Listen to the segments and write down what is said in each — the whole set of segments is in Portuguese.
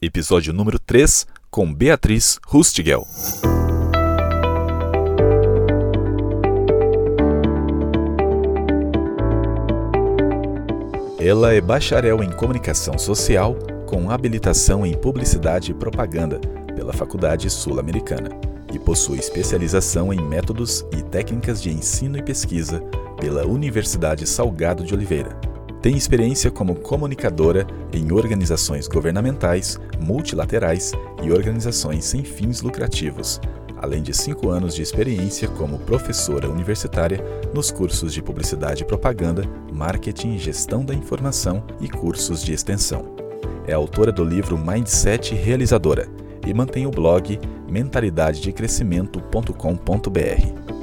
episódio número 3, com Beatriz Rustigel. Ela é bacharel em comunicação social com habilitação em publicidade e propaganda pela Faculdade Sul-Americana e possui especialização em métodos e técnicas de ensino e pesquisa pela Universidade Salgado de Oliveira. Tem experiência como comunicadora em organizações governamentais, multilaterais e organizações sem fins lucrativos, além de cinco anos de experiência como professora universitária nos cursos de Publicidade e Propaganda, Marketing e Gestão da Informação e cursos de extensão. É autora do livro Mindset Realizadora e mantém o blog mentalidadedecrescimento.com.br.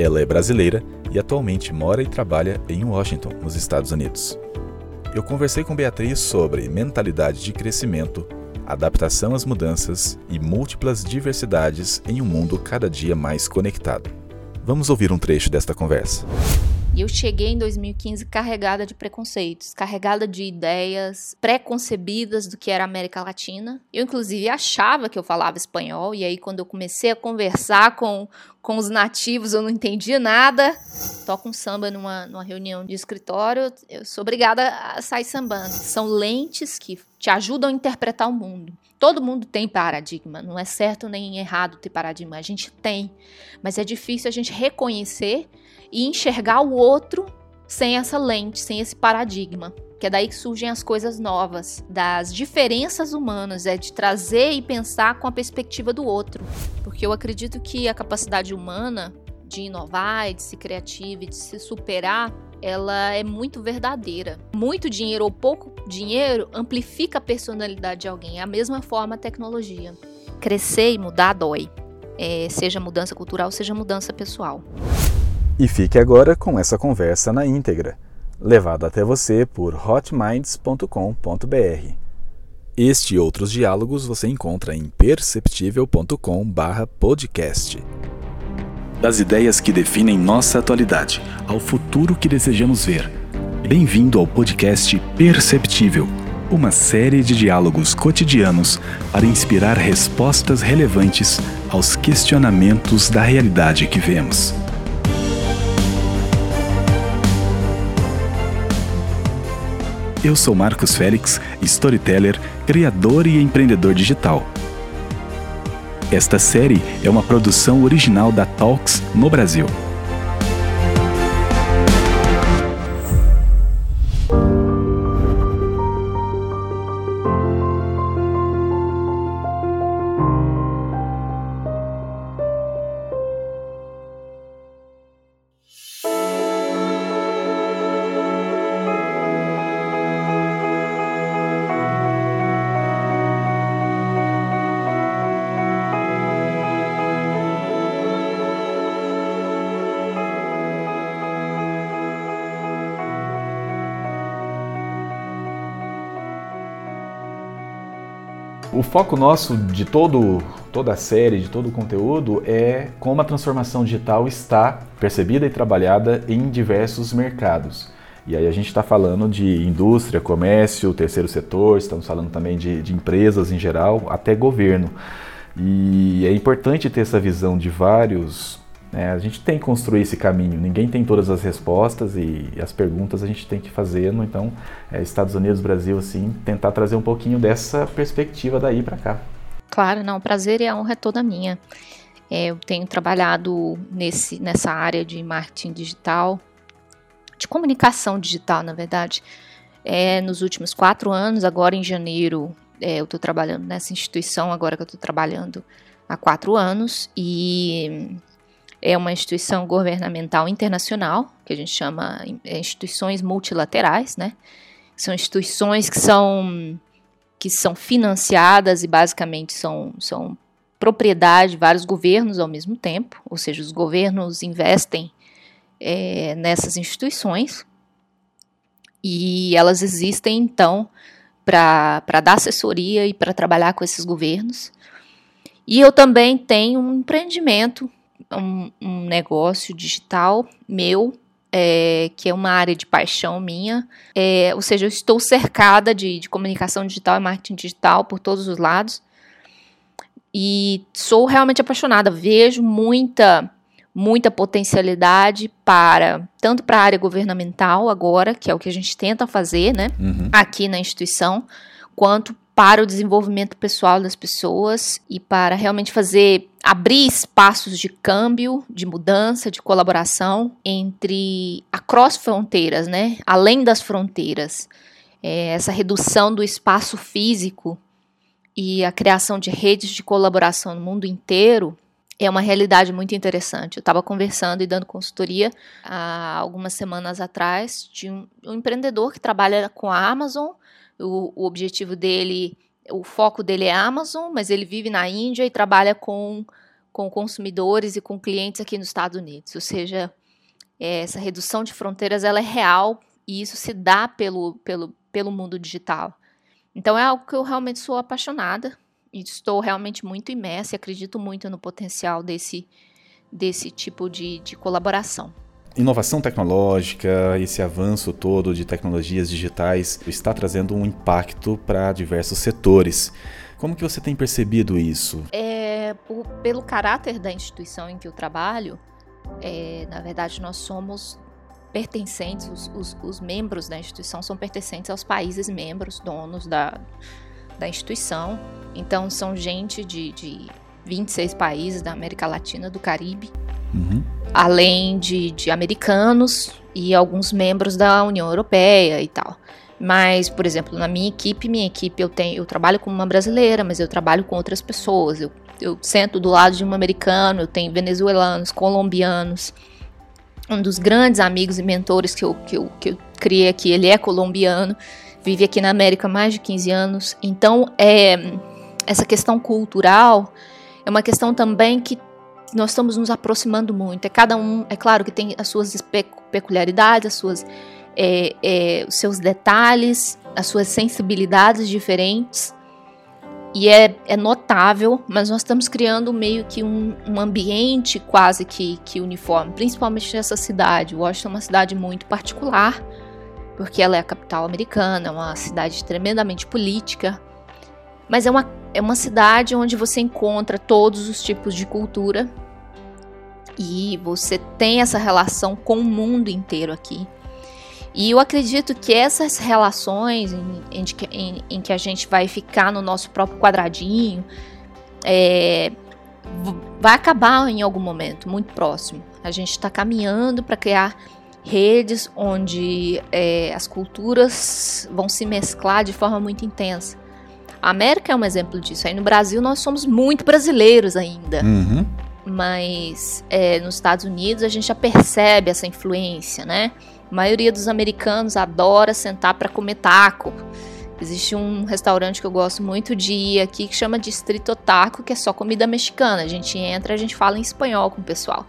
Ela é brasileira e atualmente mora e trabalha em Washington, nos Estados Unidos. Eu conversei com Beatriz sobre mentalidade de crescimento, adaptação às mudanças e múltiplas diversidades em um mundo cada dia mais conectado. Vamos ouvir um trecho desta conversa. E eu cheguei em 2015 carregada de preconceitos, carregada de ideias pré-concebidas do que era América Latina. Eu, inclusive, achava que eu falava espanhol, e aí, quando eu comecei a conversar com, com os nativos, eu não entendia nada. Toco um samba numa, numa reunião de escritório, eu sou obrigada a sair sambando. São lentes que te ajudam a interpretar o mundo. Todo mundo tem paradigma, não é certo nem errado ter paradigma, a gente tem, mas é difícil a gente reconhecer e enxergar o outro sem essa lente, sem esse paradigma. Que é daí que surgem as coisas novas, das diferenças humanas, é de trazer e pensar com a perspectiva do outro. Porque eu acredito que a capacidade humana de inovar, de ser criativa, de se superar, ela é muito verdadeira. Muito dinheiro ou pouco dinheiro amplifica a personalidade de alguém. É a mesma forma a tecnologia. Crescer e mudar dói. É, seja mudança cultural, seja mudança pessoal. E fique agora com essa conversa na íntegra, levada até você por hotminds.com.br. Este e outros diálogos você encontra em perceptível.com/podcast. Das ideias que definem nossa atualidade ao futuro que desejamos ver. Bem-vindo ao podcast Perceptível, uma série de diálogos cotidianos para inspirar respostas relevantes aos questionamentos da realidade que vemos. Eu sou Marcos Félix, storyteller, criador e empreendedor digital. Esta série é uma produção original da Talks no Brasil. Foco nosso de todo, toda a série, de todo o conteúdo, é como a transformação digital está percebida e trabalhada em diversos mercados. E aí a gente está falando de indústria, comércio, terceiro setor, estamos falando também de, de empresas em geral, até governo. E é importante ter essa visão de vários é, a gente tem que construir esse caminho, ninguém tem todas as respostas e as perguntas a gente tem que fazer. Então, é, Estados Unidos, Brasil, assim, tentar trazer um pouquinho dessa perspectiva daí para cá. Claro, não, o prazer e a honra é toda minha. É, eu tenho trabalhado nesse, nessa área de marketing digital, de comunicação digital, na verdade, é, nos últimos quatro anos. Agora, em janeiro, é, eu estou trabalhando nessa instituição, agora que eu estou trabalhando há quatro anos, e é uma instituição governamental internacional, que a gente chama é, instituições multilaterais, né? São instituições que são, que são financiadas e basicamente são, são propriedade de vários governos ao mesmo tempo, ou seja, os governos investem é, nessas instituições e elas existem então para dar assessoria e para trabalhar com esses governos. E eu também tenho um empreendimento um, um negócio digital meu é, que é uma área de paixão minha. É, ou seja, eu estou cercada de, de comunicação digital e marketing digital por todos os lados. E sou realmente apaixonada. Vejo muita muita potencialidade para tanto para a área governamental agora, que é o que a gente tenta fazer, né, uhum. aqui na instituição, quanto para o desenvolvimento pessoal das pessoas e para realmente fazer abrir espaços de câmbio, de mudança, de colaboração entre across fronteiras, né? Além das fronteiras. É, essa redução do espaço físico e a criação de redes de colaboração no mundo inteiro é uma realidade muito interessante. Eu estava conversando e dando consultoria há algumas semanas atrás de um, um empreendedor que trabalha com a Amazon o, o objetivo dele, o foco dele é Amazon, mas ele vive na Índia e trabalha com, com consumidores e com clientes aqui nos Estados Unidos. Ou seja, é, essa redução de fronteiras ela é real e isso se dá pelo, pelo, pelo mundo digital. Então é algo que eu realmente sou apaixonada e estou realmente muito imersa e acredito muito no potencial desse, desse tipo de, de colaboração inovação tecnológica, esse avanço todo de tecnologias digitais está trazendo um impacto para diversos setores. Como que você tem percebido isso? É, por, pelo caráter da instituição em que eu trabalho, é, na verdade nós somos pertencentes, os, os, os, membros da instituição são pertencentes aos países membros, donos da, da instituição. Então são gente de, de 26 países da América Latina, do Caribe. Uhum além de, de americanos e alguns membros da União Europeia e tal. Mas, por exemplo, na minha equipe, minha equipe eu tenho, eu trabalho com uma brasileira, mas eu trabalho com outras pessoas. Eu, eu sento do lado de um americano, eu tenho venezuelanos, colombianos. Um dos grandes amigos e mentores que eu, que eu, que eu criei aqui, ele é colombiano, vive aqui na América há mais de 15 anos. Então, é, essa questão cultural é uma questão também que nós estamos nos aproximando muito. É cada um, é claro que tem as suas peculiaridades, as suas, é, é, os seus detalhes, as suas sensibilidades diferentes. E é, é notável, mas nós estamos criando meio que um, um ambiente quase que, que uniforme, principalmente nessa cidade. Washington é uma cidade muito particular, porque ela é a capital americana, é uma cidade tremendamente política, mas é uma, é uma cidade onde você encontra todos os tipos de cultura e você tem essa relação com o mundo inteiro aqui. E eu acredito que essas relações em, em, em, em que a gente vai ficar no nosso próprio quadradinho é, vai acabar em algum momento muito próximo. A gente está caminhando para criar redes onde é, as culturas vão se mesclar de forma muito intensa. A América é um exemplo disso. Aí no Brasil nós somos muito brasileiros ainda. Uhum. Mas é, nos Estados Unidos a gente já percebe essa influência, né? A maioria dos americanos adora sentar para comer taco. Existe um restaurante que eu gosto muito de ir aqui que chama Distrito Taco, que é só comida mexicana. A gente entra, a gente fala em espanhol com o pessoal.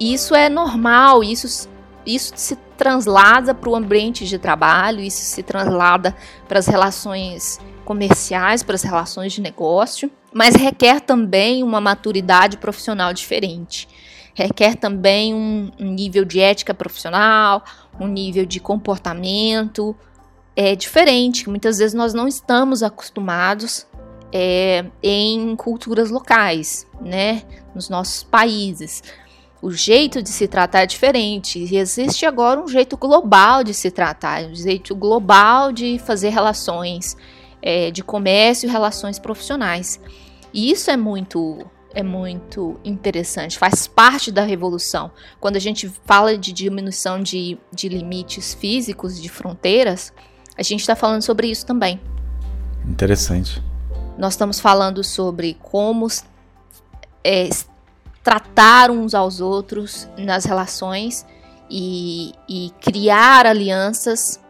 Isso é normal, isso, isso se translada para o ambiente de trabalho, isso se translada para as relações comerciais, para as relações de negócio, mas requer também uma maturidade profissional diferente. Requer também um, um nível de ética profissional, um nível de comportamento é diferente, que muitas vezes nós não estamos acostumados é, em culturas locais, né, nos nossos países. O jeito de se tratar é diferente. E existe agora um jeito global de se tratar, um jeito global de fazer relações é, de comércio e relações profissionais. E isso é muito é muito interessante, faz parte da revolução. Quando a gente fala de diminuição de, de limites físicos, de fronteiras, a gente está falando sobre isso também. Interessante. Nós estamos falando sobre como é, tratar uns aos outros nas relações e, e criar alianças,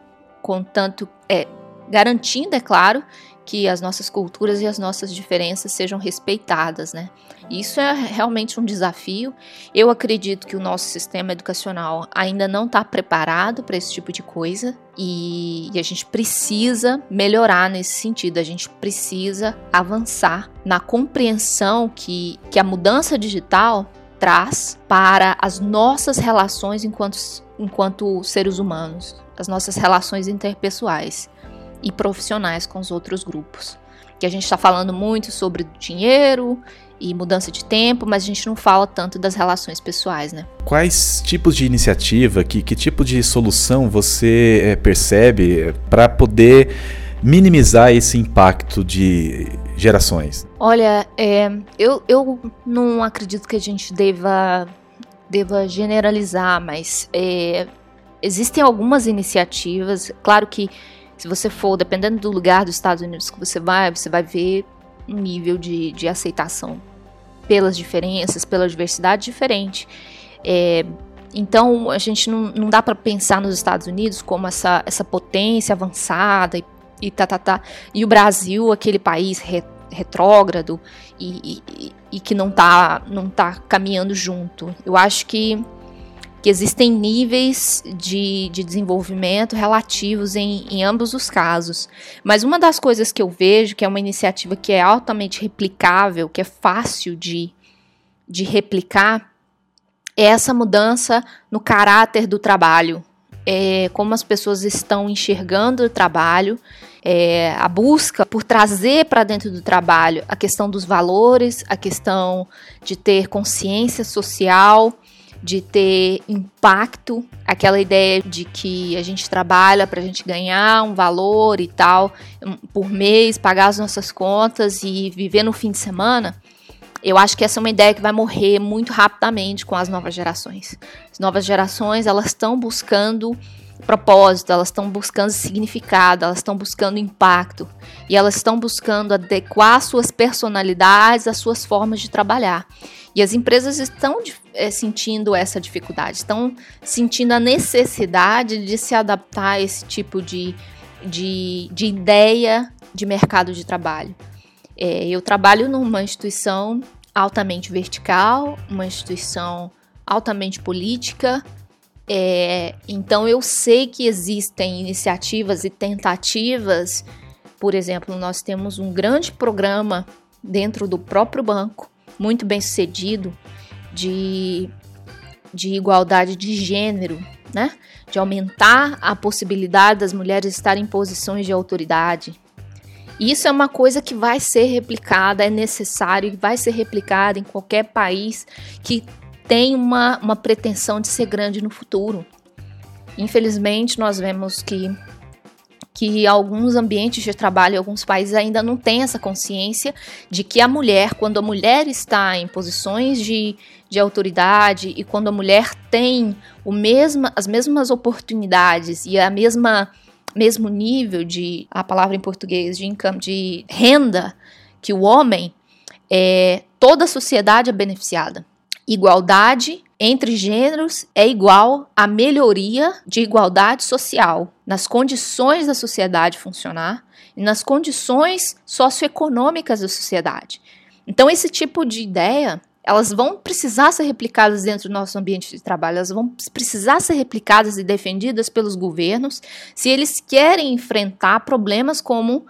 contanto, é, garantindo, é claro, que as nossas culturas e as nossas diferenças sejam respeitadas, né? Isso é realmente um desafio. Eu acredito que o nosso sistema educacional ainda não está preparado para esse tipo de coisa e, e, a gente precisa melhorar nesse sentido. A gente precisa avançar na compreensão que, que a mudança digital traz para as nossas relações enquanto enquanto seres humanos, as nossas relações interpessoais e profissionais com os outros grupos. Que a gente está falando muito sobre dinheiro e mudança de tempo, mas a gente não fala tanto das relações pessoais, né? Quais tipos de iniciativa, que, que tipo de solução você é, percebe eh, para poder minimizar esse impacto de gerações? Olha, é, eu, eu não acredito que a gente deva, deva generalizar, mas é, existem algumas iniciativas. Claro que se você for, dependendo do lugar dos Estados Unidos que você vai, você vai ver um nível de, de aceitação pelas diferenças, pela diversidade diferente. É, então, a gente não, não dá para pensar nos Estados Unidos como essa, essa potência avançada e, e tá, tá, tá. E o Brasil, aquele país re, retrógrado e, e, e, que não tá, não tá caminhando junto. Eu acho que que existem níveis de, de desenvolvimento relativos em, em ambos os casos. Mas uma das coisas que eu vejo, que é uma iniciativa que é altamente replicável, que é fácil de, de replicar, é essa mudança no caráter do trabalho. É, como as pessoas estão enxergando o trabalho, é, a busca por trazer para dentro do trabalho a questão dos valores, a questão de ter consciência social, de ter impacto, aquela ideia de que a gente trabalha para a gente ganhar um valor e tal por mês, pagar as nossas contas e viver no fim de semana. Eu acho que essa é uma ideia que vai morrer muito rapidamente com as novas gerações. As novas gerações, elas estão buscando propósito, elas estão buscando significado, elas estão buscando impacto e elas estão buscando adequar suas personalidades às suas formas de trabalhar. E as empresas estão é, sentindo essa dificuldade, estão sentindo a necessidade de se adaptar a esse tipo de, de, de ideia de mercado de trabalho. É, eu trabalho numa instituição altamente vertical, uma instituição altamente política, é, então eu sei que existem iniciativas e tentativas. Por exemplo, nós temos um grande programa dentro do próprio banco, muito bem sucedido, de, de igualdade de gênero, né? De aumentar a possibilidade das mulheres estarem em posições de autoridade. Isso é uma coisa que vai ser replicada, é necessário e vai ser replicada em qualquer país que tem uma, uma pretensão de ser grande no futuro. Infelizmente, nós vemos que, que alguns ambientes de trabalho, alguns países ainda não têm essa consciência de que a mulher, quando a mulher está em posições de, de autoridade e quando a mulher tem o mesma, as mesmas oportunidades e a mesma mesmo nível de a palavra em português de income de renda que o homem, é, toda a sociedade é beneficiada. Igualdade entre gêneros é igual a melhoria de igualdade social nas condições da sociedade funcionar e nas condições socioeconômicas da sociedade. Então, esse tipo de ideia elas vão precisar ser replicadas dentro do nosso ambiente de trabalho, elas vão precisar ser replicadas e defendidas pelos governos se eles querem enfrentar problemas como,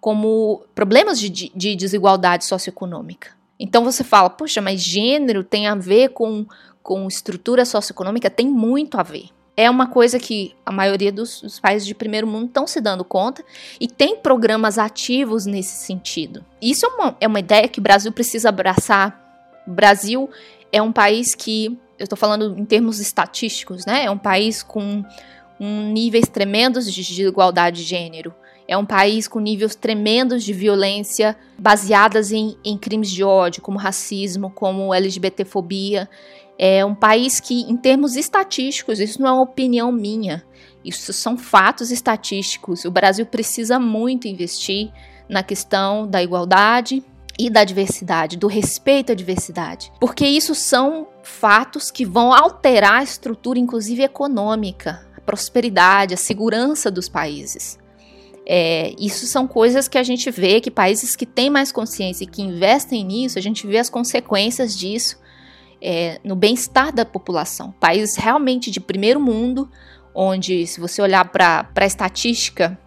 como problemas de, de desigualdade socioeconômica. Então você fala, poxa, mas gênero tem a ver com, com estrutura socioeconômica? Tem muito a ver. É uma coisa que a maioria dos, dos países de primeiro mundo estão se dando conta e tem programas ativos nesse sentido. Isso é uma, é uma ideia que o Brasil precisa abraçar. O Brasil é um país que, eu estou falando em termos estatísticos, né? É um país com um níveis tremendos de desigualdade de gênero. É um país com níveis tremendos de violência baseadas em, em crimes de ódio, como racismo, como LGBTfobia. É um país que, em termos estatísticos, isso não é uma opinião minha, isso são fatos estatísticos. O Brasil precisa muito investir na questão da igualdade e da diversidade, do respeito à diversidade, porque isso são fatos que vão alterar a estrutura, inclusive econômica, a prosperidade, a segurança dos países. É, isso são coisas que a gente vê que países que têm mais consciência e que investem nisso, a gente vê as consequências disso é, no bem-estar da população. Países realmente de primeiro mundo, onde, se você olhar para a estatística,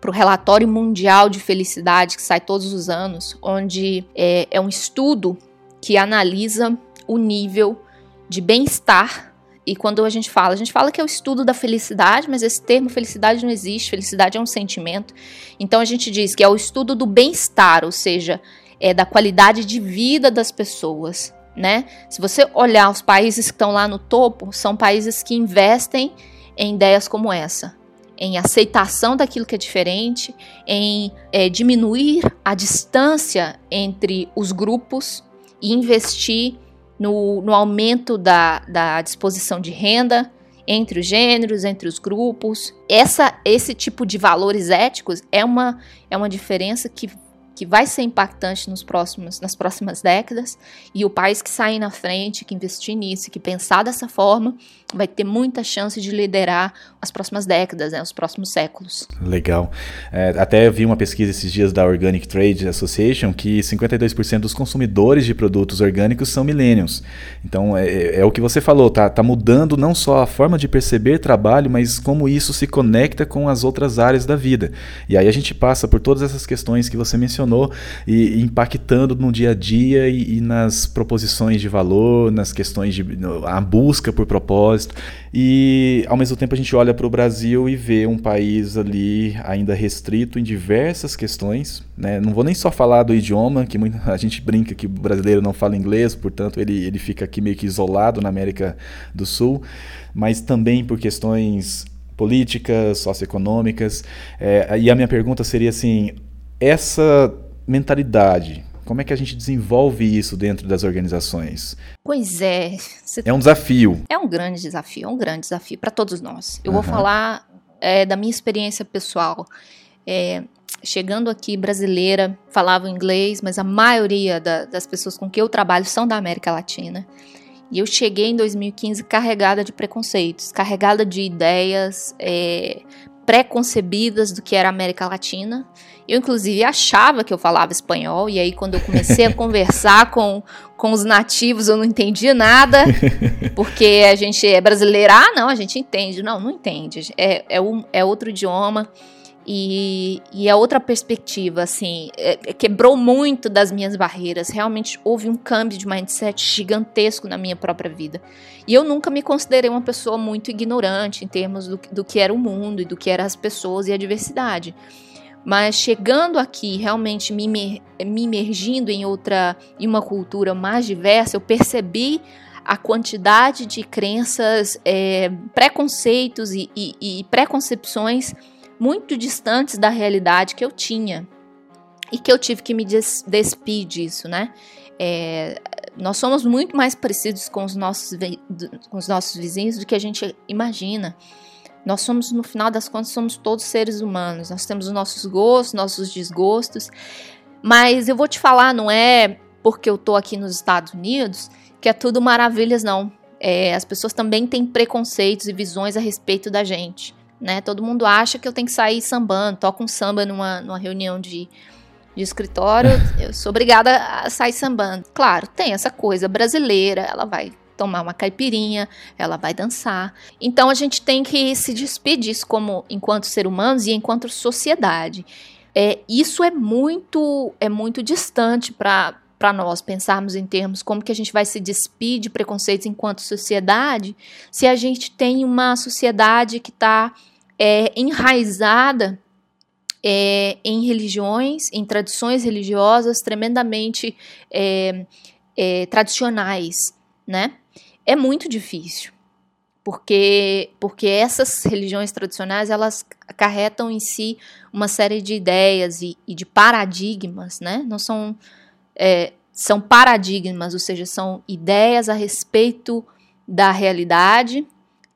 para o relatório mundial de felicidade que sai todos os anos, onde é, é um estudo que analisa o nível de bem-estar e quando a gente fala, a gente fala que é o estudo da felicidade, mas esse termo felicidade não existe. Felicidade é um sentimento. Então a gente diz que é o estudo do bem-estar, ou seja, é da qualidade de vida das pessoas, né? Se você olhar os países que estão lá no topo, são países que investem em ideias como essa, em aceitação daquilo que é diferente, em é, diminuir a distância entre os grupos e investir no, no aumento da, da disposição de renda entre os gêneros, entre os grupos. Essa, esse tipo de valores éticos é uma, é uma diferença que que vai ser impactante nos próximos, nas próximas décadas, e o país que sair na frente, que investir nisso, que pensar dessa forma, vai ter muita chance de liderar as próximas décadas, né, os próximos séculos. Legal. É, até vi uma pesquisa esses dias da Organic Trade Association que 52% dos consumidores de produtos orgânicos são millennials. Então é, é, é, o que você falou, tá, tá mudando não só a forma de perceber trabalho, mas como isso se conecta com as outras áreas da vida. E aí a gente passa por todas essas questões que você mencionou e, impactando no dia a dia e, e, nas proposições de valor, nas questões de a busca por propósito. E ao mesmo tempo a gente olha para o Brasil e vê um país ali ainda restrito em diversas questões. Né? Não vou nem só falar do idioma, que muita, a gente brinca que o brasileiro não fala inglês, portanto ele, ele fica aqui meio que isolado na América do Sul, mas também por questões políticas, socioeconômicas. É, e a minha pergunta seria assim: essa mentalidade, como é que a gente desenvolve isso dentro das organizações? Pois é. É um desafio. É um grande desafio, é um grande desafio para todos nós. Eu uhum. vou falar é, da minha experiência pessoal. É, chegando aqui brasileira, falava inglês, mas a maioria da, das pessoas com que eu trabalho são da América Latina. E eu cheguei em 2015 carregada de preconceitos, carregada de ideias é, pré-concebidas do que era a América Latina. Eu, inclusive, achava que eu falava espanhol, e aí, quando eu comecei a conversar com, com os nativos, eu não entendia nada, porque a gente é brasileira. Ah, não, a gente entende. Não, não entende. É, é, um, é outro idioma. E, e é outra perspectiva, assim, é, é, quebrou muito das minhas barreiras. Realmente houve um câmbio de mindset gigantesco na minha própria vida. E eu nunca me considerei uma pessoa muito ignorante em termos do, do que era o mundo e do que eram as pessoas e a diversidade. Mas chegando aqui, realmente me, me imergindo em outra, em uma cultura mais diversa, eu percebi a quantidade de crenças, é, preconceitos e, e, e preconcepções muito distantes da realidade que eu tinha e que eu tive que me des despir disso, né? É, nós somos muito mais parecidos com os, nossos, com os nossos vizinhos do que a gente imagina. Nós somos, no final das contas, somos todos seres humanos. Nós temos os nossos gostos, nossos desgostos. Mas eu vou te falar, não é porque eu tô aqui nos Estados Unidos que é tudo maravilhas, não. É, as pessoas também têm preconceitos e visões a respeito da gente né? Todo mundo acha que eu tenho que sair sambando, toco um samba numa, numa reunião de, de escritório, eu sou obrigada a sair sambando. Claro, tem essa coisa brasileira, ela vai tomar uma caipirinha, ela vai dançar. Então a gente tem que se despedir como enquanto ser humanos e enquanto sociedade. É, isso é muito é muito distante para para nós pensarmos em termos como que a gente vai se despir de preconceitos enquanto sociedade, se a gente tem uma sociedade que está é, enraizada é, em religiões, em tradições religiosas tremendamente é, é, tradicionais, né? É muito difícil, porque porque essas religiões tradicionais elas acarretam em si uma série de ideias e, e de paradigmas, né? Não são é, são paradigmas, ou seja, são ideias a respeito da realidade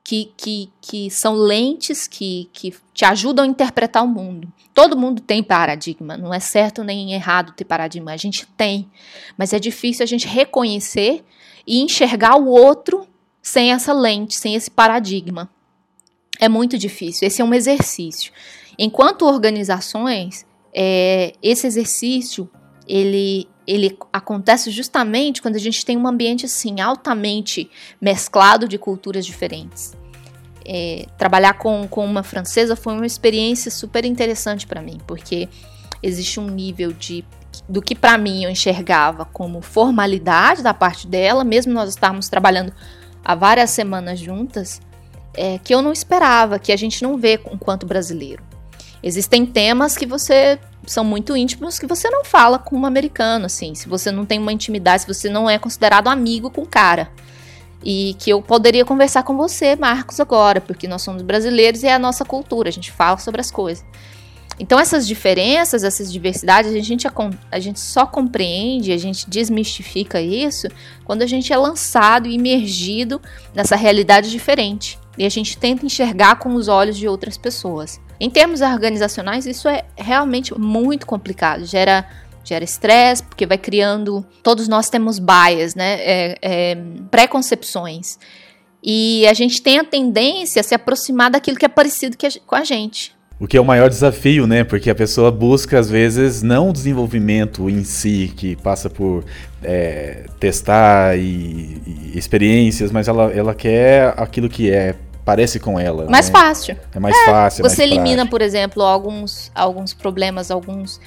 que, que, que são lentes que, que te ajudam a interpretar o mundo. Todo mundo tem paradigma, não é certo nem errado ter paradigma, a gente tem, mas é difícil a gente reconhecer e enxergar o outro sem essa lente, sem esse paradigma. É muito difícil, esse é um exercício. Enquanto organizações, é, esse exercício ele, ele acontece justamente quando a gente tem um ambiente assim altamente mesclado de culturas diferentes é, trabalhar com, com uma francesa foi uma experiência super interessante para mim, porque existe um nível de do que para mim eu enxergava como formalidade da parte dela, mesmo nós estarmos trabalhando há várias semanas juntas é, que eu não esperava, que a gente não vê enquanto brasileiro. Existem temas que você são muito íntimos que você não fala com um americano, assim, se você não tem uma intimidade, se você não é considerado amigo com o cara. E que eu poderia conversar com você, Marcos, agora, porque nós somos brasileiros e é a nossa cultura, a gente fala sobre as coisas. Então, essas diferenças, essas diversidades, a gente, a gente só compreende, a gente desmistifica isso quando a gente é lançado e imergido nessa realidade diferente. E a gente tenta enxergar com os olhos de outras pessoas. Em termos organizacionais, isso é realmente muito complicado. Gera gera estresse, porque vai criando. Todos nós temos bias, né? É, é, preconcepções. E a gente tem a tendência a se aproximar daquilo que é parecido que a, com a gente. O que é o maior desafio, né? Porque a pessoa busca, às vezes, não o desenvolvimento em si, que passa por é, testar e, e, experiências, mas ela, ela quer aquilo que é parece com ela. Mais né? fácil. É mais é, fácil. Você mais elimina, prático. por exemplo, alguns, alguns problemas, alguns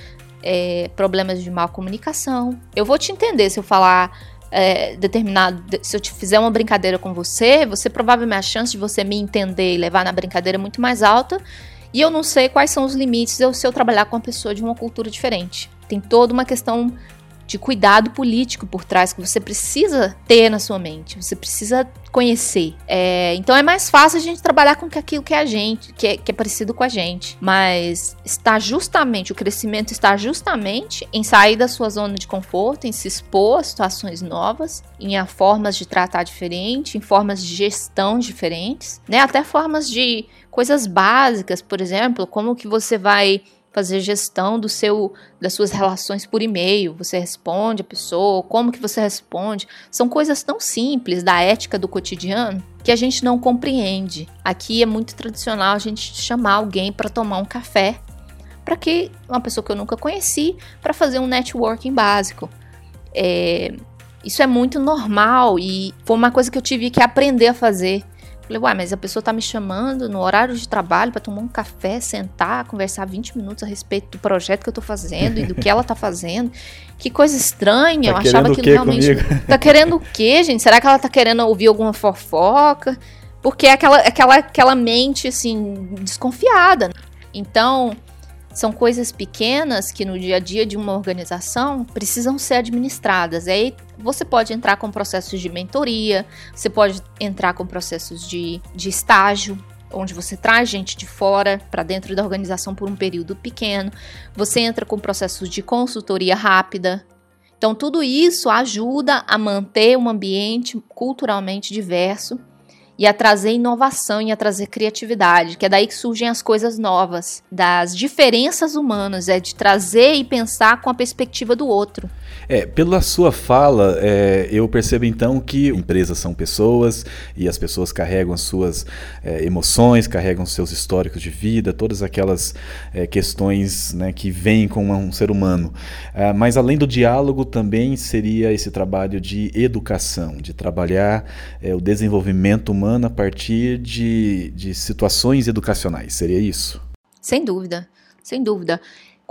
é, problemas de má comunicação. Eu vou te entender se eu falar é, determinado. Se eu te fizer uma brincadeira com você, você provavelmente a chance de você me entender e levar na brincadeira é muito mais alta e eu não sei quais são os limites se eu trabalhar com uma pessoa de uma cultura diferente. Tem toda uma questão de cuidado político por trás que você precisa ter na sua mente, você precisa conhecer. É, então é mais fácil a gente trabalhar com aquilo que é a gente, que é, que é parecido com a gente. Mas está justamente, o crescimento está justamente em sair da sua zona de conforto, em se expor a situações novas, em formas de tratar diferente, em formas de gestão diferentes, né? Até formas de coisas básicas, por exemplo, como que você vai fazer gestão do seu das suas relações por e-mail. Você responde a pessoa, como que você responde? São coisas tão simples da ética do cotidiano que a gente não compreende. Aqui é muito tradicional a gente chamar alguém para tomar um café, para que uma pessoa que eu nunca conheci, para fazer um networking básico. É, isso é muito normal e foi uma coisa que eu tive que aprender a fazer Falei, uai, mas a pessoa tá me chamando no horário de trabalho para tomar um café, sentar, conversar 20 minutos a respeito do projeto que eu tô fazendo e do que ela tá fazendo. Que coisa estranha. Tá eu achava que realmente. Comigo? Tá querendo o quê, gente? Será que ela tá querendo ouvir alguma fofoca? Porque é aquela, aquela, aquela mente, assim, desconfiada. Então, são coisas pequenas que no dia a dia de uma organização precisam ser administradas. Aí você pode entrar com processos de mentoria, você pode entrar com processos de, de estágio, onde você traz gente de fora para dentro da organização por um período pequeno. Você entra com processos de consultoria rápida. Então, tudo isso ajuda a manter um ambiente culturalmente diverso e a trazer inovação e a trazer criatividade, que é daí que surgem as coisas novas, das diferenças humanas, é de trazer e pensar com a perspectiva do outro. É, pela sua fala, é, eu percebo então que empresas são pessoas e as pessoas carregam as suas é, emoções, carregam seus históricos de vida, todas aquelas é, questões né, que vêm com um ser humano. Ah, mas além do diálogo, também seria esse trabalho de educação, de trabalhar é, o desenvolvimento humano a partir de, de situações educacionais. Seria isso? Sem dúvida, sem dúvida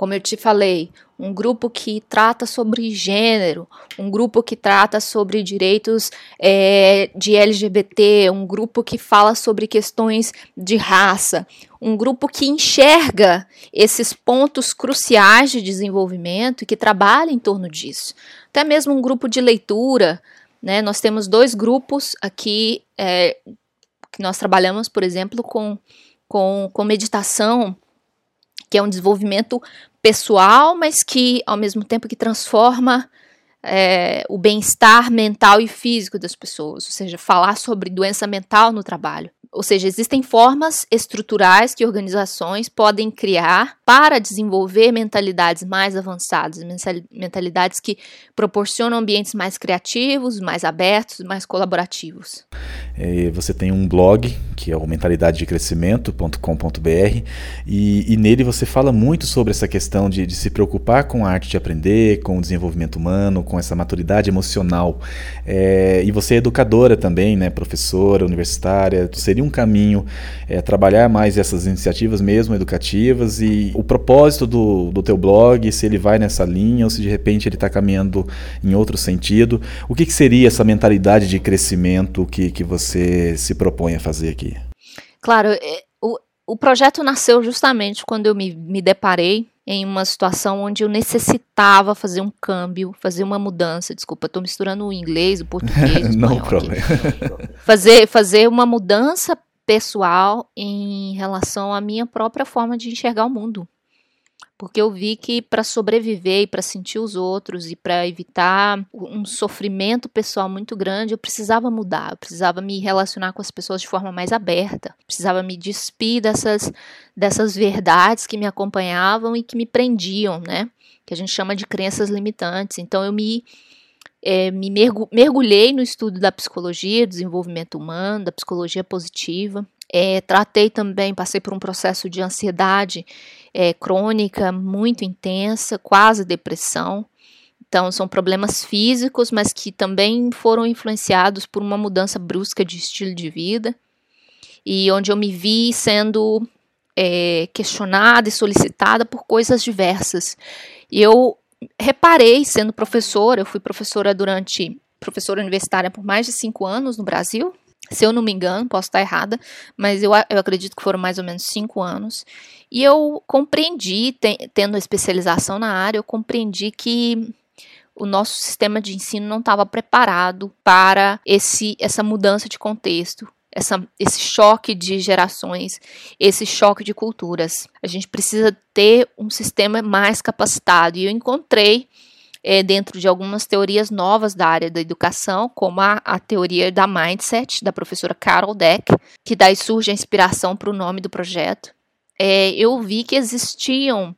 como eu te falei, um grupo que trata sobre gênero, um grupo que trata sobre direitos é, de LGBT, um grupo que fala sobre questões de raça, um grupo que enxerga esses pontos cruciais de desenvolvimento e que trabalha em torno disso. Até mesmo um grupo de leitura, né? Nós temos dois grupos aqui é, que nós trabalhamos, por exemplo, com, com, com meditação que é um desenvolvimento pessoal, mas que ao mesmo tempo que transforma é, o bem-estar mental e físico das pessoas, ou seja, falar sobre doença mental no trabalho. Ou seja, existem formas estruturais que organizações podem criar para desenvolver mentalidades mais avançadas, mentalidades que proporcionam ambientes mais criativos, mais abertos, mais colaborativos. É, você tem um blog que é o mentalitadedecrescimento.com.br e, e nele você fala muito sobre essa questão de, de, se preocupar com a arte de aprender, com o desenvolvimento humano, com essa maturidade emocional. É, e você é educadora também, né, professora universitária. Seria seria um caminho é, trabalhar mais essas iniciativas mesmo, educativas, e o propósito do, do teu blog, se ele vai nessa linha ou se de repente ele está caminhando em outro sentido. O que, que seria essa mentalidade de crescimento que, que você se propõe a fazer aqui? Claro, é, o, o projeto nasceu justamente quando eu me, me deparei em uma situação onde eu necessitava fazer um câmbio, fazer uma mudança. Desculpa, estou misturando o inglês, o português, o Não problema. fazer, fazer uma mudança pessoal em relação à minha própria forma de enxergar o mundo porque eu vi que para sobreviver e para sentir os outros e para evitar um sofrimento pessoal muito grande, eu precisava mudar, eu precisava me relacionar com as pessoas de forma mais aberta, precisava me despir dessas dessas verdades que me acompanhavam e que me prendiam, né? Que a gente chama de crenças limitantes. Então eu me é, me mergulhei no estudo da psicologia, desenvolvimento humano, da psicologia positiva. É, tratei também, passei por um processo de ansiedade é, crônica muito intensa, quase depressão. Então, são problemas físicos, mas que também foram influenciados por uma mudança brusca de estilo de vida. E onde eu me vi sendo é, questionada e solicitada por coisas diversas. E eu reparei, sendo professora, eu fui professora durante professora universitária por mais de cinco anos no Brasil, se eu não me engano, posso estar errada, mas eu, eu acredito que foram mais ou menos cinco anos. E eu compreendi, tendo especialização na área, eu compreendi que o nosso sistema de ensino não estava preparado para esse, essa mudança de contexto, essa, esse choque de gerações, esse choque de culturas. A gente precisa ter um sistema mais capacitado. E eu encontrei é, dentro de algumas teorias novas da área da educação, como a, a teoria da mindset, da professora Carol Deck, que daí surge a inspiração para o nome do projeto. É, eu vi que existiam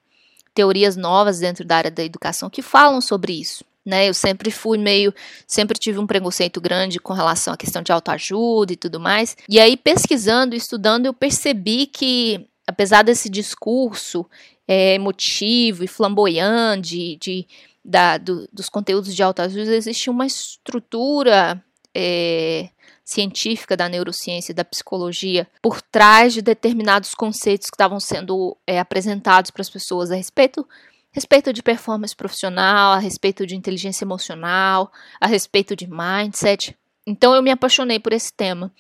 teorias novas dentro da área da educação que falam sobre isso. Né, eu sempre fui meio, sempre tive um preconceito grande com relação à questão de autoajuda e tudo mais. E aí, pesquisando, estudando, eu percebi que, apesar desse discurso é, emotivo e flamboyante de, de da, do, dos conteúdos de autoajuda, existe uma estrutura é, científica da neurociência da psicologia por trás de determinados conceitos que estavam sendo é, apresentados para as pessoas a respeito respeito de performance profissional, a respeito de inteligência emocional, a respeito de mindset. Então eu me apaixonei por esse tema.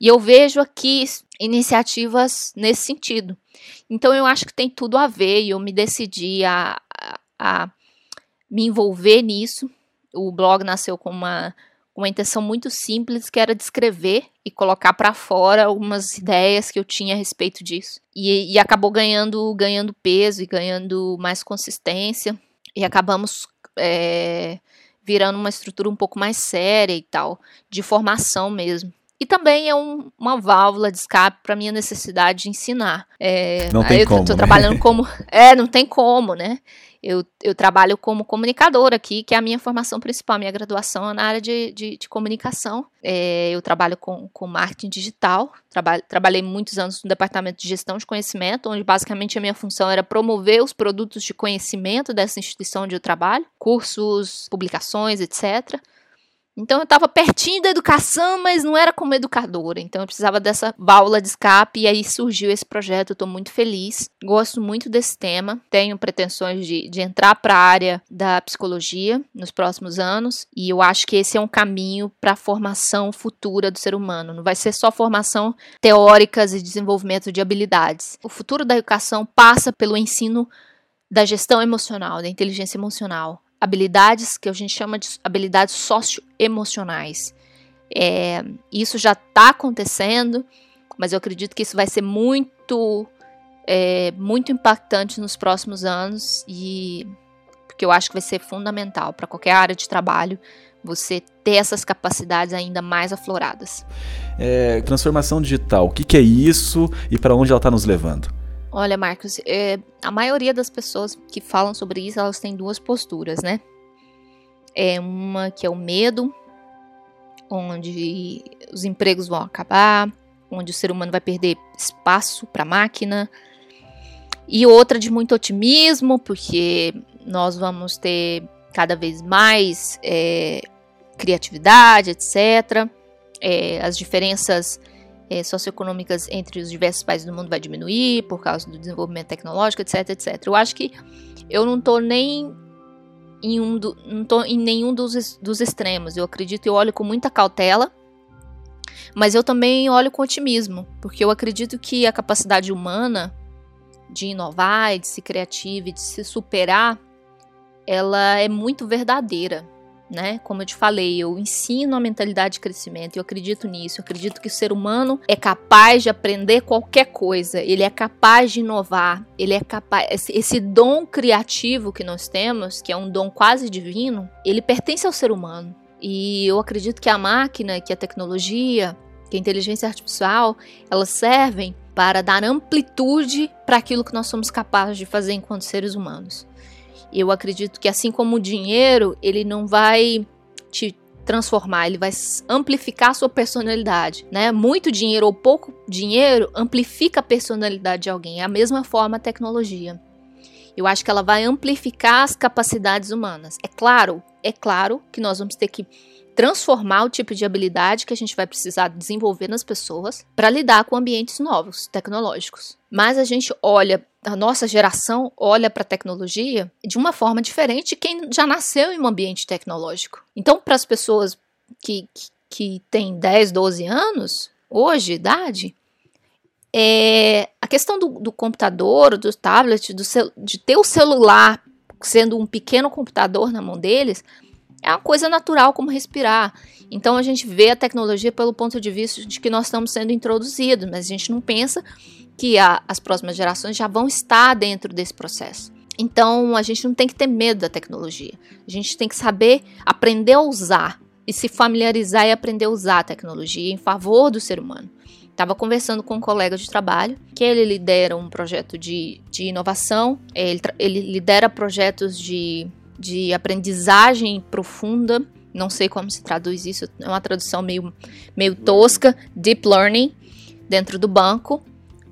E eu vejo aqui iniciativas nesse sentido. Então eu acho que tem tudo a ver e eu me decidi a, a, a me envolver nisso. O blog nasceu com uma, uma intenção muito simples, que era descrever e colocar para fora algumas ideias que eu tinha a respeito disso. E, e acabou ganhando, ganhando peso e ganhando mais consistência. E acabamos é, virando uma estrutura um pouco mais séria e tal, de formação mesmo. E também é um, uma válvula de escape para minha necessidade de ensinar. É, não tem eu como. Estou né? trabalhando como. É, não tem como, né? Eu, eu trabalho como comunicadora aqui, que é a minha formação principal, minha graduação é na área de, de, de comunicação. É, eu trabalho com, com marketing digital, trabalho, trabalhei muitos anos no departamento de gestão de conhecimento, onde basicamente a minha função era promover os produtos de conhecimento dessa instituição onde eu trabalho, cursos, publicações, etc. Então eu estava pertinho da educação, mas não era como educadora. Então eu precisava dessa válvula de escape e aí surgiu esse projeto. Estou muito feliz, gosto muito desse tema. Tenho pretensões de, de entrar para a área da psicologia nos próximos anos e eu acho que esse é um caminho para a formação futura do ser humano. Não vai ser só formação teóricas e desenvolvimento de habilidades. O futuro da educação passa pelo ensino da gestão emocional, da inteligência emocional, habilidades que a gente chama de habilidades socioemocionais. É, isso já está acontecendo, mas eu acredito que isso vai ser muito, é, muito impactante nos próximos anos e porque eu acho que vai ser fundamental para qualquer área de trabalho você ter essas capacidades ainda mais afloradas. É, transformação digital, o que, que é isso e para onde ela está nos levando? Olha, Marcos, é, a maioria das pessoas que falam sobre isso, elas têm duas posturas, né? É uma que é o medo, onde os empregos vão acabar, onde o ser humano vai perder espaço para a máquina, e outra de muito otimismo, porque nós vamos ter cada vez mais é, criatividade, etc. É, as diferenças é, socioeconômicas entre os diversos países do mundo vai diminuir por causa do desenvolvimento tecnológico, etc, etc. Eu acho que eu não estou nem em, um do, não tô em nenhum dos, dos extremos. Eu acredito e olho com muita cautela, mas eu também olho com otimismo, porque eu acredito que a capacidade humana de inovar, de ser criativa de se superar, ela é muito verdadeira né? Como eu te falei, eu ensino a mentalidade de crescimento, eu acredito nisso. Eu acredito que o ser humano é capaz de aprender qualquer coisa, ele é capaz de inovar, ele é capaz. Esse, esse dom criativo que nós temos, que é um dom quase divino, ele pertence ao ser humano. E eu acredito que a máquina, que a tecnologia, que a inteligência artificial, elas servem para dar amplitude para aquilo que nós somos capazes de fazer enquanto seres humanos. Eu acredito que assim como o dinheiro, ele não vai te transformar, ele vai amplificar a sua personalidade, né? Muito dinheiro ou pouco dinheiro amplifica a personalidade de alguém. É a mesma forma a tecnologia. Eu acho que ela vai amplificar as capacidades humanas. É claro, é claro que nós vamos ter que transformar o tipo de habilidade que a gente vai precisar desenvolver nas pessoas para lidar com ambientes novos, tecnológicos. Mas a gente olha, a nossa geração olha para a tecnologia de uma forma diferente quem já nasceu em um ambiente tecnológico. Então, para as pessoas que, que, que têm 10, 12 anos, hoje, idade, é, a questão do, do computador, do tablet, do de ter o celular sendo um pequeno computador na mão deles, é uma coisa natural como respirar. Então a gente vê a tecnologia pelo ponto de vista de que nós estamos sendo introduzidos, mas a gente não pensa que a, as próximas gerações já vão estar dentro desse processo. Então a gente não tem que ter medo da tecnologia. A gente tem que saber aprender a usar e se familiarizar e aprender a usar a tecnologia em favor do ser humano. Estava conversando com um colega de trabalho que ele lidera um projeto de, de inovação, ele, ele lidera projetos de de aprendizagem profunda. Não sei como se traduz isso, é uma tradução meio, meio tosca, deep learning, dentro do banco.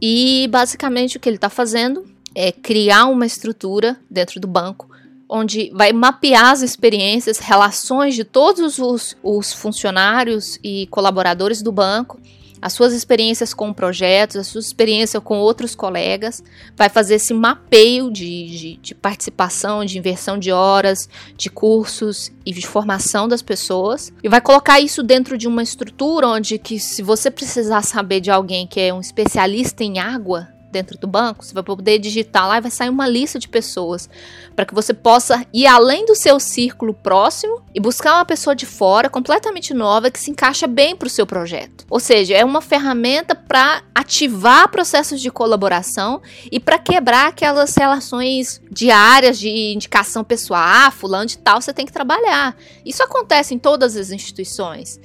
E basicamente o que ele está fazendo é criar uma estrutura dentro do banco onde vai mapear as experiências, relações de todos os, os funcionários e colaboradores do banco as suas experiências com projetos, a sua experiência com outros colegas, vai fazer esse mapeio de, de, de, participação, de inversão de horas, de cursos e de formação das pessoas, e vai colocar isso dentro de uma estrutura onde que se você precisar saber de alguém que é um especialista em água, dentro do banco, você vai poder digitar lá e vai sair uma lista de pessoas para que você possa ir além do seu círculo próximo e buscar uma pessoa de fora completamente nova que se encaixa bem para o seu projeto. Ou seja, é uma ferramenta para ativar processos de colaboração e para quebrar aquelas relações diárias de indicação pessoal, ah, fulano de tal, você tem que trabalhar. Isso acontece em todas as instituições.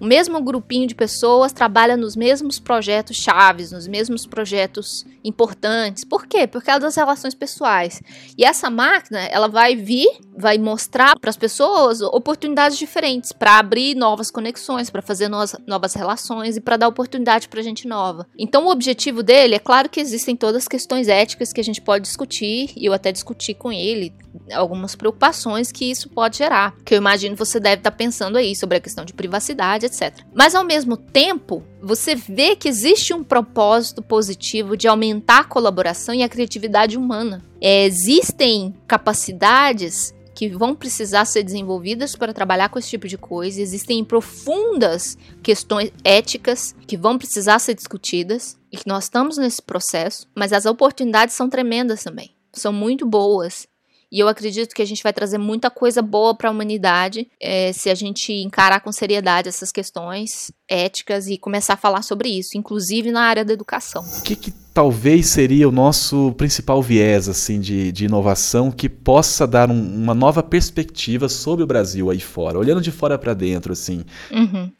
O mesmo grupinho de pessoas trabalha nos mesmos projetos chaves, nos mesmos projetos importantes. Por quê? Por causa das relações pessoais. E essa máquina, ela vai vir, vai mostrar para as pessoas oportunidades diferentes para abrir novas conexões, para fazer novas, novas relações e para dar oportunidade para gente nova. Então, o objetivo dele, é claro que existem todas as questões éticas que a gente pode discutir, e eu até discuti com ele algumas preocupações que isso pode gerar. Que eu imagino você deve estar tá pensando aí sobre a questão de privacidade, etc. Mas ao mesmo tempo, você vê que existe um propósito positivo de aumentar a colaboração e a criatividade humana. É, existem capacidades que vão precisar ser desenvolvidas para trabalhar com esse tipo de coisa. Existem profundas questões éticas que vão precisar ser discutidas e que nós estamos nesse processo, mas as oportunidades são tremendas também. São muito boas e eu acredito que a gente vai trazer muita coisa boa para a humanidade é, se a gente encarar com seriedade essas questões éticas e começar a falar sobre isso, inclusive na área da educação. O que, que talvez seria o nosso principal viés assim de, de inovação que possa dar um, uma nova perspectiva sobre o Brasil aí fora, olhando de fora para dentro, assim? Uhum.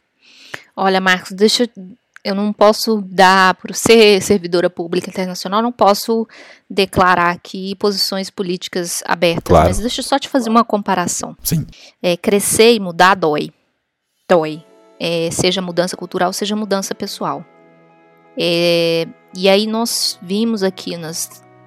Olha, Marcos, deixa eu eu não posso dar, por ser servidora pública internacional, não posso declarar aqui posições políticas abertas. Claro. Mas deixa eu só te fazer uma comparação. Sim. É, crescer e mudar dói. Dói. É, seja mudança cultural, seja mudança pessoal. É, e aí nós vimos aqui na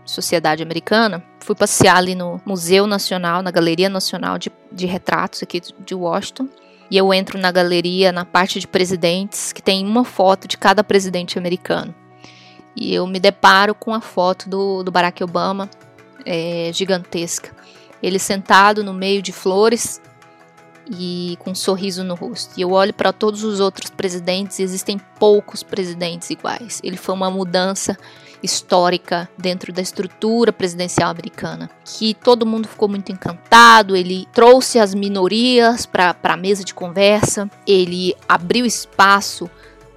sociedade americana, fui passear ali no Museu Nacional, na Galeria Nacional de, de Retratos aqui de Washington, e eu entro na galeria, na parte de presidentes, que tem uma foto de cada presidente americano. E eu me deparo com a foto do, do Barack Obama, é, gigantesca. Ele sentado no meio de flores e com um sorriso no rosto. E eu olho para todos os outros presidentes e existem poucos presidentes iguais. Ele foi uma mudança histórica dentro da estrutura presidencial americana, que todo mundo ficou muito encantado. Ele trouxe as minorias para a mesa de conversa, ele abriu espaço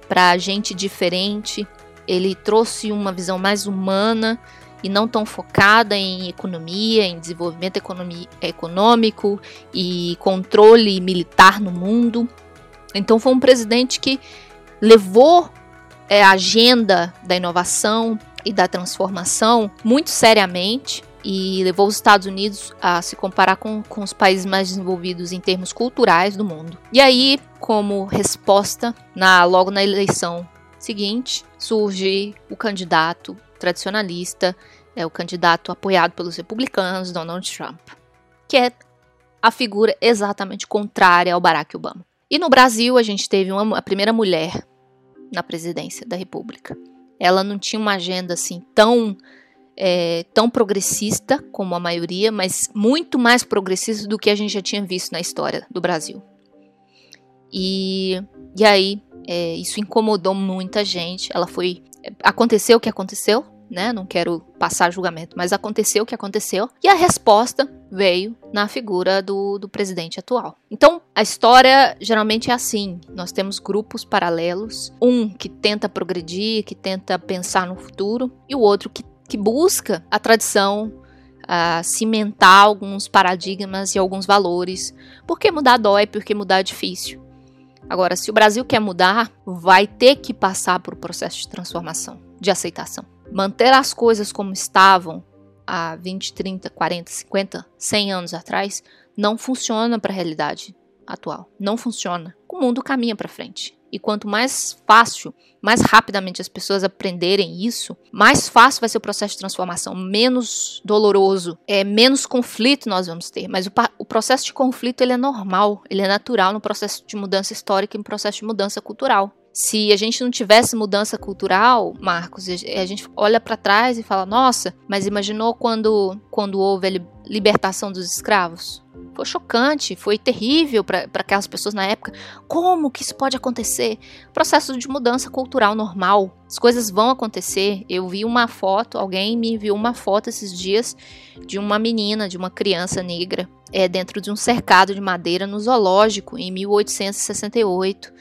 para gente diferente, ele trouxe uma visão mais humana e não tão focada em economia, em desenvolvimento econômico e controle militar no mundo. Então foi um presidente que levou é, a agenda da inovação e da transformação muito seriamente e levou os Estados Unidos a se comparar com, com os países mais desenvolvidos em termos culturais do mundo. E aí, como resposta, na, logo na eleição seguinte, surge o candidato tradicionalista, é o candidato apoiado pelos republicanos, Donald Trump, que é a figura exatamente contrária ao Barack Obama. E no Brasil, a gente teve uma, a primeira mulher na presidência da República. Ela não tinha uma agenda assim tão é, tão progressista como a maioria, mas muito mais progressista do que a gente já tinha visto na história do Brasil. E, e aí, é, isso incomodou muita gente. Ela foi. Aconteceu o que aconteceu, né? Não quero passar julgamento, mas aconteceu o que aconteceu. E a resposta veio na figura do, do presidente atual. Então, a história geralmente é assim: nós temos grupos paralelos, um que tenta progredir, que tenta pensar no futuro, e o outro que, que busca a tradição, a cimentar alguns paradigmas e alguns valores. Porque mudar dói, porque mudar é difícil. Agora, se o Brasil quer mudar, vai ter que passar por um processo de transformação, de aceitação. Manter as coisas como estavam há 20, 30, 40, 50, 100 anos atrás não funciona para a realidade atual. Não funciona. O mundo caminha para frente. E quanto mais fácil, mais rapidamente as pessoas aprenderem isso, mais fácil vai ser o processo de transformação, menos doloroso, é menos conflito nós vamos ter. Mas o, o processo de conflito ele é normal, ele é natural no processo de mudança histórica e no processo de mudança cultural. Se a gente não tivesse mudança cultural, Marcos, a gente olha para trás e fala: nossa, mas imaginou quando, quando houve a libertação dos escravos? Foi chocante, foi terrível para aquelas pessoas na época. Como que isso pode acontecer? Processo de mudança cultural normal. As coisas vão acontecer. Eu vi uma foto, alguém me enviou uma foto esses dias de uma menina, de uma criança negra, é, dentro de um cercado de madeira no zoológico em 1868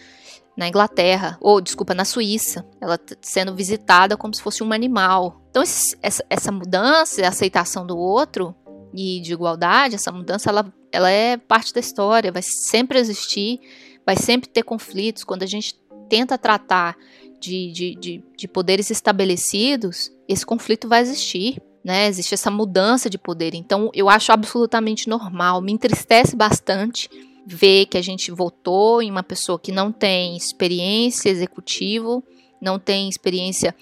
na Inglaterra, ou desculpa, na Suíça, ela sendo visitada como se fosse um animal. Então esse, essa, essa mudança, a aceitação do outro e de igualdade, essa mudança ela, ela é parte da história, vai sempre existir, vai sempre ter conflitos. Quando a gente tenta tratar de, de, de, de poderes estabelecidos, esse conflito vai existir. Né, existe essa mudança de poder. Então, eu acho absolutamente normal. Me entristece bastante ver que a gente votou em uma pessoa que não tem experiência executivo, não tem experiência,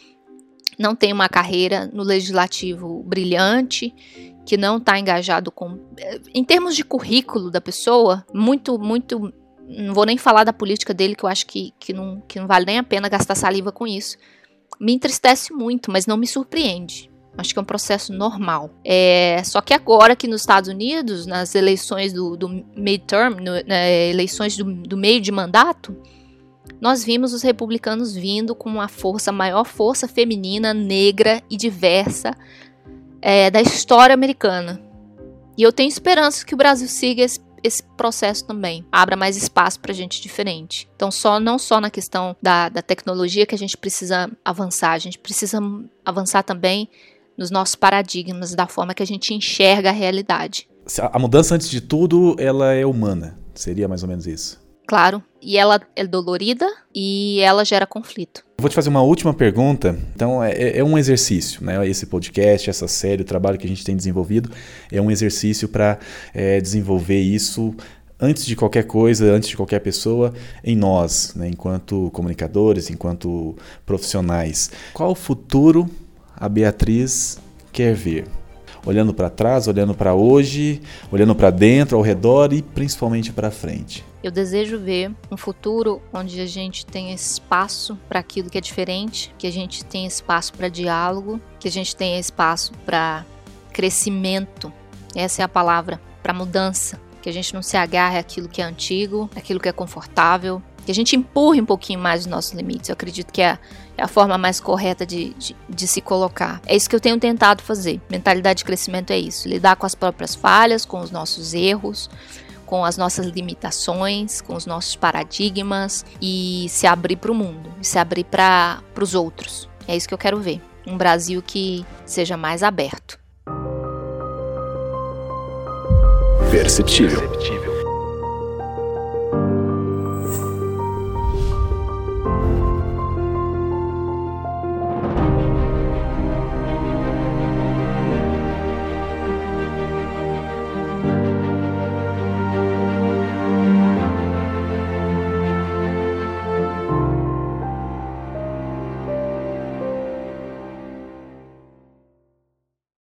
não tem uma carreira no legislativo brilhante, que não está engajado com. Em termos de currículo da pessoa, muito, muito. Não vou nem falar da política dele, que eu acho que, que, não, que não vale nem a pena gastar saliva com isso. Me entristece muito, mas não me surpreende. Acho que é um processo normal. É, só que agora que nos Estados Unidos, nas eleições do, do midterm, no, né, eleições do, do meio de mandato, nós vimos os republicanos vindo com uma força, maior força feminina, negra e diversa é, da história americana. E eu tenho esperança que o Brasil siga esse, esse processo também, abra mais espaço para gente diferente. Então, só não só na questão da, da tecnologia que a gente precisa avançar, a gente precisa avançar também nos nossos paradigmas, da forma que a gente enxerga a realidade. A mudança, antes de tudo, ela é humana. Seria mais ou menos isso. Claro. E ela é dolorida e ela gera conflito. Vou te fazer uma última pergunta. Então, é, é, é um exercício, né? Esse podcast, essa série, o trabalho que a gente tem desenvolvido é um exercício para é, desenvolver isso antes de qualquer coisa, antes de qualquer pessoa, em nós, né? enquanto comunicadores, enquanto profissionais. Qual o futuro a Beatriz quer ver? olhando para trás, olhando para hoje, olhando para dentro, ao redor e principalmente para frente. Eu desejo ver um futuro onde a gente tenha espaço para aquilo que é diferente, que a gente tenha espaço para diálogo, que a gente tenha espaço para crescimento. Essa é a palavra, para mudança. Que a gente não se agarre àquilo que é antigo, àquilo que é confortável, que a gente empurre um pouquinho mais os nossos limites. Eu acredito que é, é a forma mais correta de, de, de, se colocar. É isso que eu tenho tentado fazer. Mentalidade de crescimento é isso: lidar com as próprias falhas, com os nossos erros, com as nossas limitações, com os nossos paradigmas e se abrir para o mundo, se abrir para os outros. É isso que eu quero ver. Um Brasil que seja mais aberto. Perceptível.